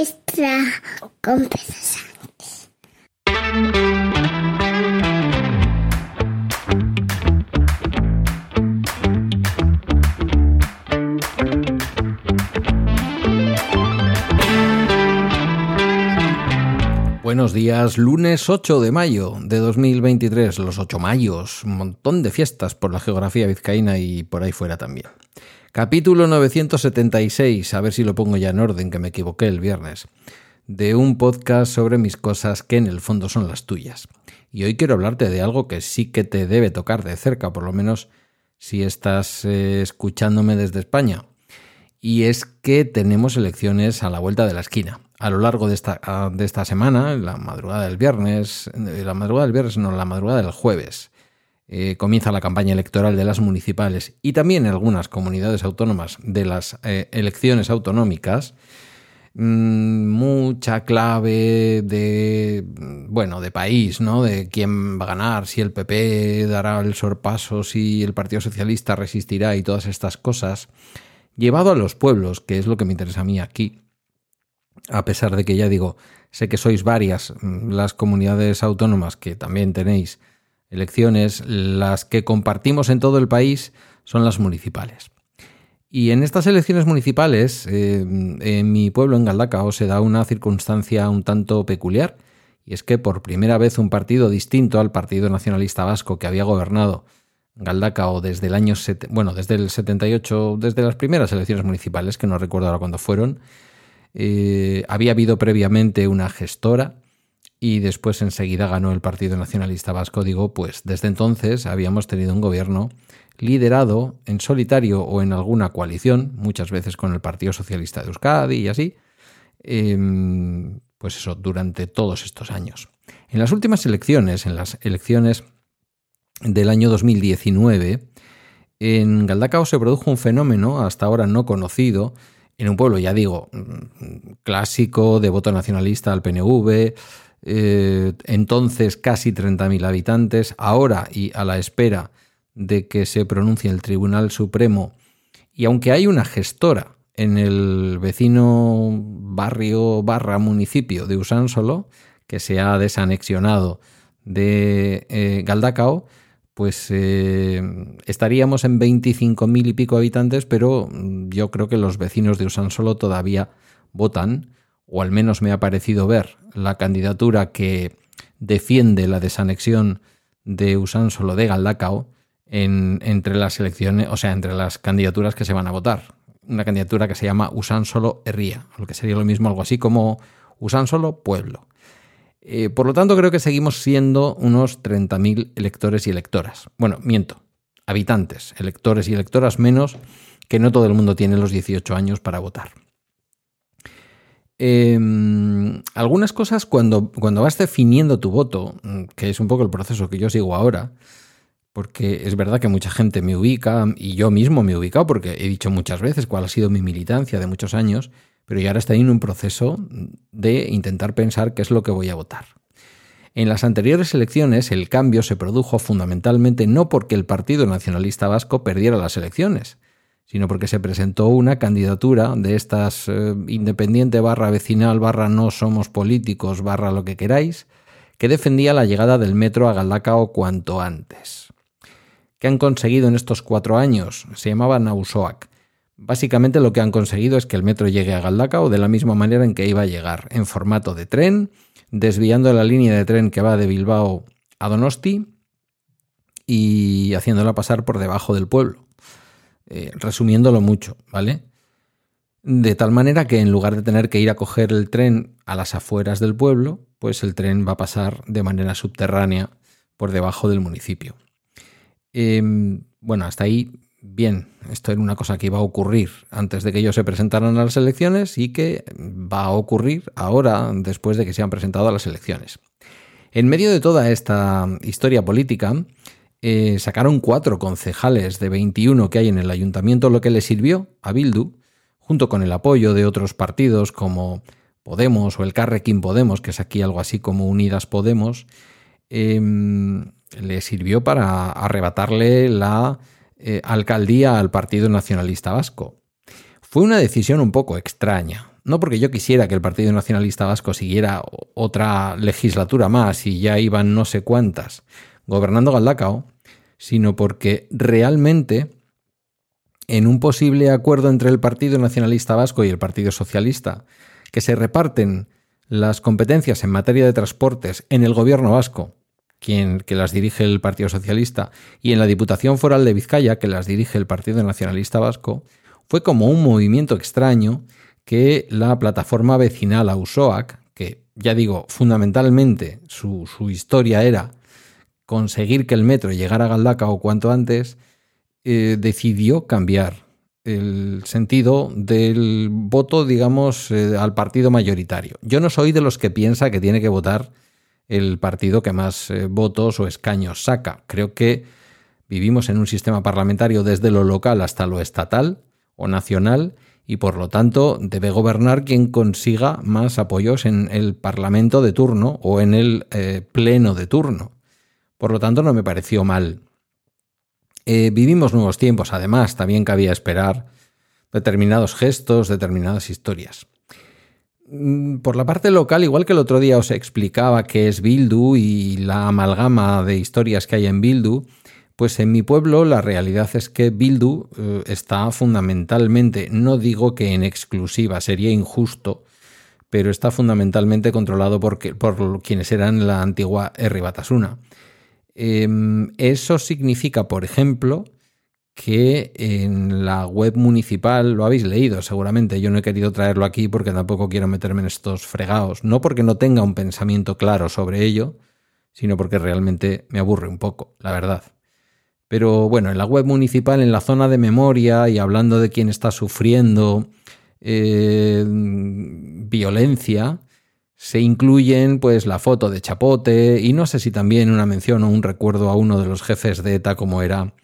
extra Buenos días, lunes 8 de mayo de 2023, los 8 mayos, un montón de fiestas por la geografía vizcaína y por ahí fuera también. Capítulo 976, a ver si lo pongo ya en orden, que me equivoqué el viernes, de un podcast sobre mis cosas que en el fondo son las tuyas. Y hoy quiero hablarte de algo que sí que te debe tocar de cerca, por lo menos si estás eh, escuchándome desde España. Y es que tenemos elecciones a la vuelta de la esquina a lo largo de esta, ah, de esta semana, la madrugada del viernes, eh, la madrugada del viernes, no, la madrugada del jueves, eh, comienza la campaña electoral de las municipales y también en algunas comunidades autónomas de las eh, elecciones autonómicas. Mm, mucha clave de, bueno, de país, ¿no? De quién va a ganar, si el PP dará el sorpaso, si el Partido Socialista resistirá y todas estas cosas. Llevado a los pueblos, que es lo que me interesa a mí aquí, a pesar de que ya digo, sé que sois varias mm, las comunidades autónomas que también tenéis elecciones, las que compartimos en todo el país son las municipales. Y en estas elecciones municipales, eh, en mi pueblo, en Galdacao, se da una circunstancia un tanto peculiar, y es que por primera vez un partido distinto al Partido Nacionalista Vasco que había gobernado Galdacao desde el año, bueno, desde el 78, desde las primeras elecciones municipales, que no recuerdo ahora cuándo fueron, eh, había habido previamente una gestora y después enseguida ganó el Partido Nacionalista Vasco. Digo, pues desde entonces habíamos tenido un gobierno liderado en solitario o en alguna coalición, muchas veces con el Partido Socialista de Euskadi y así, em, pues eso, durante todos estos años. En las últimas elecciones, en las elecciones del año 2019, en Galdacao se produjo un fenómeno hasta ahora no conocido, en un pueblo, ya digo, clásico de voto nacionalista al PNV, eh, entonces casi 30.000 habitantes, ahora y a la espera de que se pronuncie el Tribunal Supremo, y aunque hay una gestora en el vecino barrio barra municipio de Usánsolo, que se ha desanexionado de eh, Galdacao, pues eh, estaríamos en 25.000 y pico habitantes, pero yo creo que los vecinos de Usansolo todavía votan, o al menos me ha parecido ver la candidatura que defiende la desanexión de Usansolo de Galdacao en, entre las elecciones, o sea, entre las candidaturas que se van a votar. Una candidatura que se llama Usansolo Herría, lo que sería lo mismo, algo así como Usansolo Pueblo. Eh, por lo tanto, creo que seguimos siendo unos 30.000 electores y electoras. Bueno, miento, habitantes, electores y electoras menos, que no todo el mundo tiene los 18 años para votar. Em, algunas cosas cuando, cuando vas definiendo tu voto, mm, que es un poco el proceso que yo sigo ahora, porque es verdad que mucha gente me ubica y yo mismo me he ubicado porque he dicho muchas veces cuál ha sido mi militancia de muchos años, pero yo ahora estoy en un proceso de intentar pensar qué es lo que voy a votar. En las anteriores elecciones el cambio se produjo fundamentalmente no porque el Partido Nacionalista Vasco perdiera las elecciones, sino porque se presentó una candidatura de estas eh, independiente barra vecinal barra no somos políticos barra lo que queráis, que defendía la llegada del metro a Galdacao cuanto antes. ¿Qué han conseguido en estos cuatro años? Se llamaba Nausoac Básicamente lo que han conseguido es que el metro llegue a Galdacao de la misma manera en que iba a llegar, en formato de tren, desviando la línea de tren que va de Bilbao a Donosti y haciéndola pasar por debajo del pueblo. Eh, resumiéndolo mucho, ¿vale? De tal manera que en lugar de tener que ir a coger el tren a las afueras del pueblo, pues el tren va a pasar de manera subterránea por debajo del municipio. Em, bueno, hasta ahí bien, esto era una cosa que iba a ocurrir antes de que ellos se presentaran a las elecciones y que va a ocurrir ahora después de que se han presentado a las elecciones. En medio de toda esta historia política, eh, sacaron cuatro concejales de 21 que hay en el ayuntamiento, lo que le sirvió a Bildu, junto con el apoyo de otros partidos como Podemos o el Carrequín Podemos, que es aquí algo así como Unidas Podemos, em, le sirvió para arrebatarle la eh, alcaldía al Partido Nacionalista Vasco. Fue una decisión un poco extraña. No porque yo quisiera que el Partido Nacionalista Vasco siguiera otra legislatura más y ya iban no sé cuántas gobernando Galdacao, sino porque realmente en un posible acuerdo entre el Partido Nacionalista Vasco y el Partido Socialista, que se reparten las competencias en materia de transportes en el gobierno vasco, quien que las dirige el Partido Socialista, y en la Diputación Foral de Vizcaya, que las dirige el Partido Nacionalista Vasco, fue como un movimiento extraño que la plataforma vecinal AUSOAC, que ya digo, fundamentalmente su, su historia era conseguir que el metro llegara a Galdacao cuanto antes, eh, decidió cambiar el sentido del voto, digamos, eh, al partido mayoritario. Yo no soy de los que piensa que tiene que votar el partido que más eh, votos o escaños saca. Creo que vivimos en un sistema parlamentario desde lo local hasta lo estatal o nacional y por lo tanto debe gobernar quien consiga más apoyos en el parlamento de turno o en el pleno de turno. Por lo tanto, no me pareció mal. Eh, vivimos nuevos tiempos, además, también cabía esperar determinados gestos, determinadas historias. Mm, por la parte local, igual que el otro día os explicaba qué es Bildu y la amalgama de historias que hay en Bildu, pues en mi pueblo la realidad es que Bildu eh, está fundamentalmente, no digo que en exclusiva, sería injusto, pero está fundamentalmente controlado por, por quienes eran la antigua R. Batasuna. Em, eso significa, por ejemplo, que en la web municipal, lo habéis leído seguramente, yo no he querido traerlo aquí porque tampoco quiero meterme en estos fregados, no porque no tenga un pensamiento claro sobre ello, sino porque realmente me aburre un poco, la verdad. Pero bueno, en la web municipal, en la zona de memoria y hablando de quién está sufriendo eh, violencia, se incluyen pues la foto de Chapote y no sé si también una mención o un recuerdo a uno de los jefes de ETA como era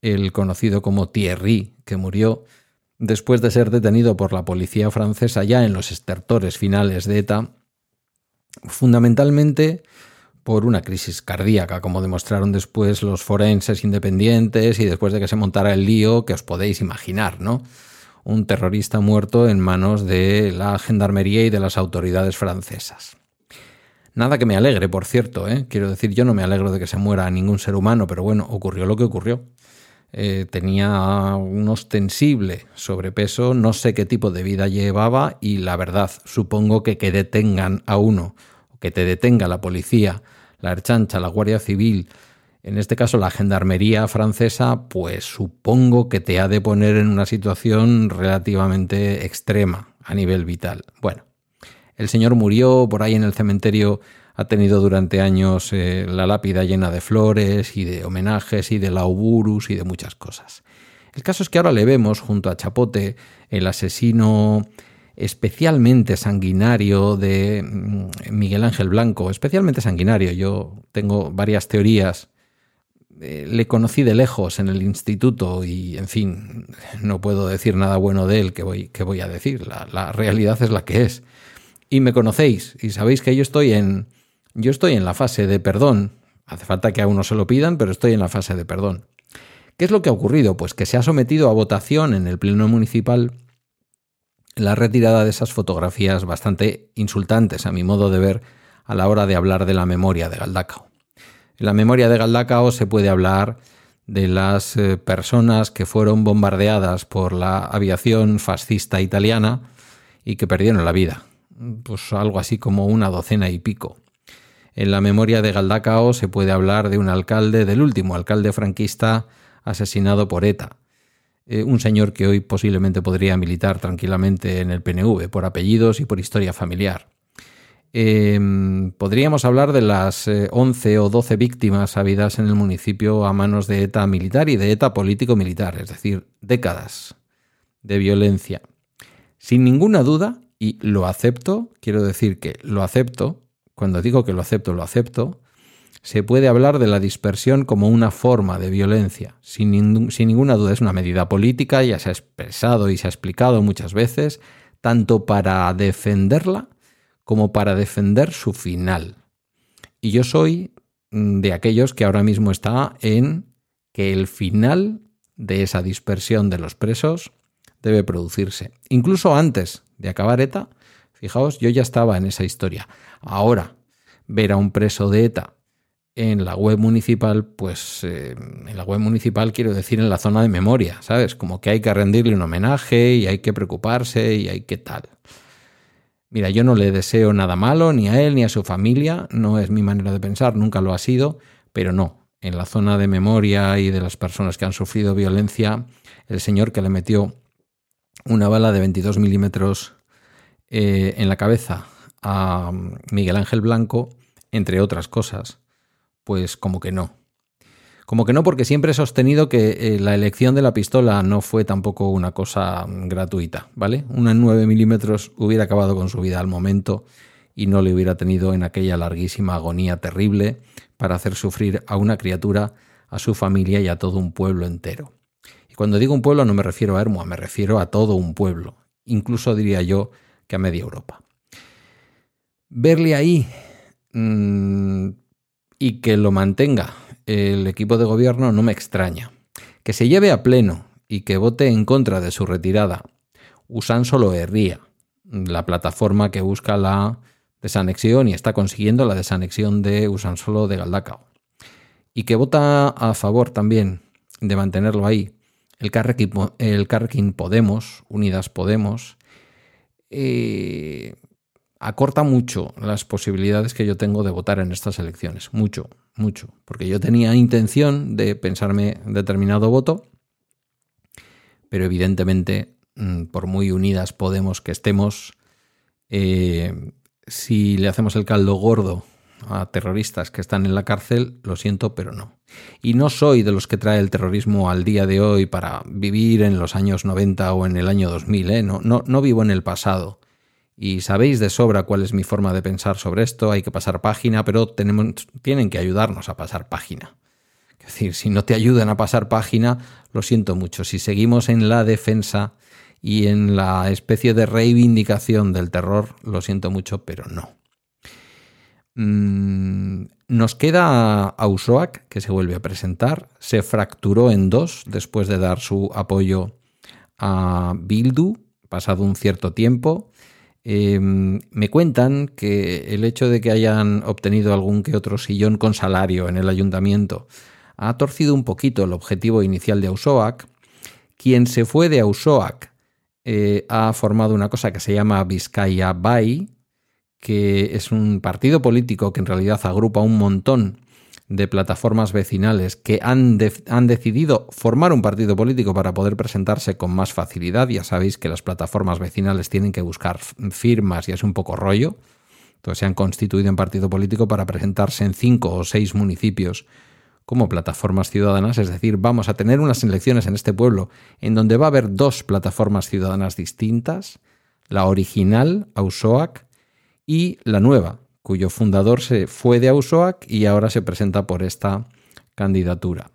el conocido como Thierry, que murió después de ser detenido por la policía francesa ya en los estertores finales de ETA, fundamentalmente por una crisis cardíaca, como demostraron después los forenses independientes y después de que se montara el lío que os podéis imaginar, ¿no? Un terrorista muerto en manos de la gendarmería y de las autoridades francesas. Nada que me alegre, por cierto, ¿eh? quiero decir, yo no me alegro de que se muera ningún ser humano, pero bueno, ocurrió lo que ocurrió. Eh, tenía un ostensible sobrepeso, no sé qué tipo de vida llevaba y la verdad, supongo que que detengan a uno, que te detenga la policía, la Erchancha, la Guardia Civil, en este caso la gendarmería francesa, pues supongo que te ha de poner en una situación relativamente extrema a nivel vital. Bueno, el señor murió por ahí en el cementerio, ha tenido durante años eh, la lápida llena de flores y de homenajes y de lauburus y de muchas cosas. El caso es que ahora le vemos junto a Chapote, el asesino especialmente sanguinario de mm, Miguel Ángel Blanco, especialmente sanguinario. Yo tengo varias teorías eh, le conocí de lejos en el instituto y, en fin, no puedo decir nada bueno de él que voy, que voy a decir. La, la, realidad es la que es. Y me conocéis y sabéis que yo estoy en, yo estoy en la fase de perdón. Hace falta que a uno se lo pidan, pero estoy en la fase de perdón. ¿Qué es lo que ha ocurrido? Pues que se ha sometido a votación en el Pleno Municipal la retirada de esas fotografías bastante insultantes, a mi modo de ver, a la hora de hablar de la memoria de Galdacao. En la memoria de Galdacao se puede hablar de las eh, personas que fueron bombardeadas por la aviación fascista italiana y que perdieron la vida, pues algo así como una docena y pico. En la memoria de Galdacao se puede hablar de un alcalde, del último alcalde franquista asesinado por ETA, eh, un señor que hoy posiblemente podría militar tranquilamente en el PNV por apellidos y por historia familiar. Em, podríamos hablar de las 11 eh, o 12 víctimas habidas en el municipio a manos de ETA militar y de ETA político-militar, es decir, décadas de violencia. Sin ninguna duda, y lo acepto, quiero decir que lo acepto, cuando digo que lo acepto, lo acepto, se puede hablar de la dispersión como una forma de violencia. Sin, sin ninguna duda es una medida política, ya se ha expresado y se ha explicado muchas veces, tanto para defenderla, como para defender su final. Y yo soy mm, de aquellos que ahora mismo está en que el final de esa dispersión de los presos debe producirse, incluso antes de acabar ETA, fijaos, yo ya estaba en esa historia. Ahora, ver a un preso de ETA en la web municipal, pues eh, en la web municipal quiero decir en la zona de memoria, ¿sabes? Como que hay que rendirle un homenaje y hay que preocuparse y hay que tal. Mira, yo no le deseo nada malo ni a él ni a su familia, no es mi manera de pensar, nunca lo ha sido, pero no, en la zona de memoria y de las personas que han sufrido violencia, el señor que le metió una bala de 22 milímetros eh, en la cabeza a Miguel Ángel Blanco, entre otras cosas, pues como que no. Como que no, porque siempre he sostenido que eh, la elección de la pistola no fue tampoco una cosa gratuita, ¿vale? Una en 9 milímetros hubiera acabado con su vida al momento y no le hubiera tenido en aquella larguísima agonía terrible para hacer sufrir a una criatura, a su familia y a todo un pueblo entero. Y cuando digo un pueblo no me refiero a Hermoa, me refiero a todo un pueblo, incluso diría yo que a media Europa. Verle ahí mm, y que lo mantenga el equipo de gobierno no me extraña. Que se lleve a pleno y que vote en contra de su retirada Usan solo Herría, la plataforma que busca la desanexión y está consiguiendo la desanexión de Usansolo de Galdacao. Y que vota a favor también de mantenerlo ahí el Carrequín, Podemos, Unidas Podemos, eh, acorta mucho las posibilidades que yo tengo de votar en estas elecciones. Mucho, mucho. Porque yo tenía intención de pensarme determinado voto, pero evidentemente, mm, por muy unidas Podemos que estemos, eh, si le hacemos el caldo gordo a terroristas que están en la cárcel, lo siento, pero no. Y no soy de los que trae el terrorismo al día de hoy para vivir en los años 90 o en el año 2000, ¿eh? no, no, no vivo en el pasado. Y sabéis de sobra cuál es mi forma de pensar sobre esto, hay que pasar página, pero tenemos, tienen que ayudarnos a pasar página. Es decir, si no te ayudan a pasar página, lo siento mucho. Si seguimos en la defensa y en la especie de reivindicación del terror, lo siento mucho, pero no. Mm, nos queda Ausoak, que se vuelve a presentar. Se fracturó en dos después de dar su apoyo a Bildu, pasado un cierto tiempo. Em, me cuentan que el hecho de que hayan obtenido algún que otro sillón con salario en el ayuntamiento ha torcido un poquito el objetivo inicial de Ausoak. Quien se fue de Ausoak eh, ha formado una cosa que se llama Vizcaya Bay, que es un partido político que en realidad agrupa un montón de plataformas vecinales que han, han, decidido formar un partido político para poder presentarse con más facilidad. Ya sabéis que las plataformas vecinales tienen que buscar firmas y es un poco rollo. Entonces se han constituido en partido político para presentarse en cinco o seis municipios como plataformas ciudadanas, es decir, vamos a tener unas elecciones en este pueblo en donde va a haber dos plataformas ciudadanas distintas, la original, Ausoac, y la nueva, cuyo fundador se fue de Ausoac y ahora se presenta por esta candidatura.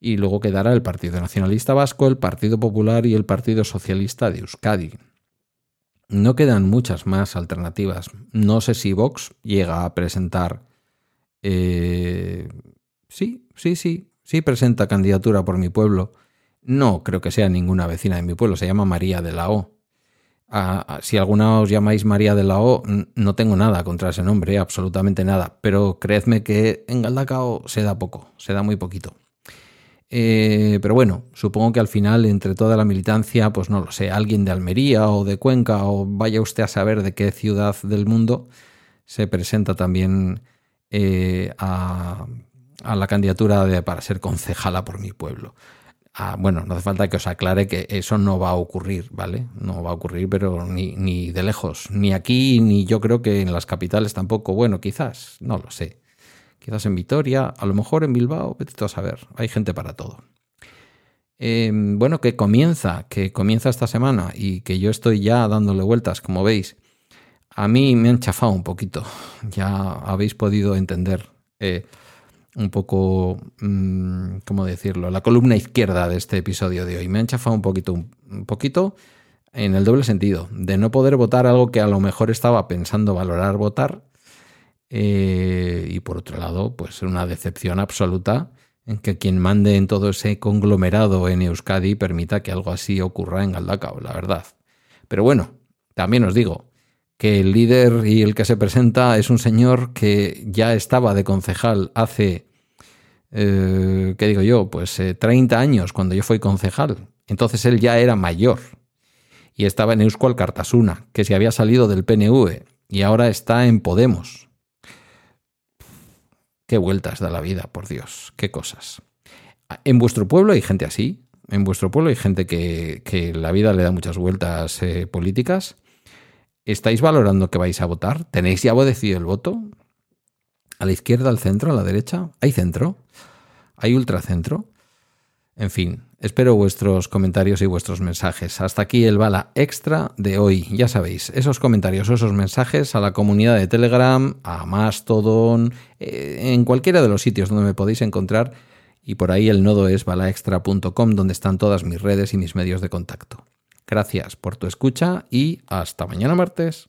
Y luego quedará el Partido Nacionalista Vasco, el Partido Popular y el Partido Socialista de Euskadi. No quedan muchas más alternativas. No sé si Vox llega a presentar eh, Sí, sí, sí, sí presenta candidatura por mi pueblo. No creo que sea ninguna vecina de mi pueblo, se llama María de la O. Si alguna os llamáis María de la O, no tengo nada contra ese nombre, absolutamente nada. Pero creedme que en Galdacao se da poco, se da muy poquito. Eh, pero bueno, supongo que al final, entre toda la militancia, pues no lo sé, alguien de Almería o de Cuenca o vaya usted a saber de qué ciudad del mundo se presenta también eh, a, a la candidatura para ser concejala por mi pueblo. Bueno, no hace falta que os aclare que eso no va a ocurrir, ¿vale? No va a ocurrir, pero ni, ni de lejos. Ni aquí, ni yo creo que en las capitales tampoco. Bueno, quizás, no lo sé. Quizás en Vitoria, a lo mejor en Bilbao, vete a saber. Hay gente para todo. Em, bueno, que comienza, que comienza esta semana y que yo estoy ya dándole vueltas, como veis. A mí me han chafado un poquito. Ya habéis podido entender. Eh, un poco, mm, ¿cómo decirlo? La columna izquierda de este episodio de hoy. Me han chafado un poquito, un poquito en el doble sentido, de no poder votar algo que a lo mejor estaba pensando valorar votar. Eh, y por otro lado, pues una decepción absoluta en que quien mande en todo ese conglomerado en Euskadi permita que algo así ocurra en Galdacao, la verdad. Pero bueno, También os digo que el líder y el que se presenta es un señor que ya estaba de concejal hace, eh, ¿qué digo yo? Pues 30 años cuando yo fui concejal. Entonces él ya era mayor y estaba en Euskal Cartasuna, que se había salido del PNV y ahora está en Podemos. Qué vueltas da la vida, por Dios, qué cosas. En vuestro pueblo hay gente así, en vuestro pueblo hay gente que, la vida le da muchas vueltas eh, políticas. ¿Estáis valorando que vais a votar? ¿Tenéis ya decidido el voto? ¿A la izquierda, al centro, a la derecha? ¿Hay centro? ¿Hay ultracentro? En fin, espero vuestros comentarios y vuestros mensajes. Hasta aquí el bala extra de hoy. Ya sabéis, esos comentarios o esos mensajes a la comunidad de Telegram, a Mastodon, eh, en cualquiera de los sitios donde me podéis encontrar. Y por ahí el nodo es balaextra.com, donde están todas mis redes y mis medios de contacto. Gracias por tu escucha y hasta mañana martes.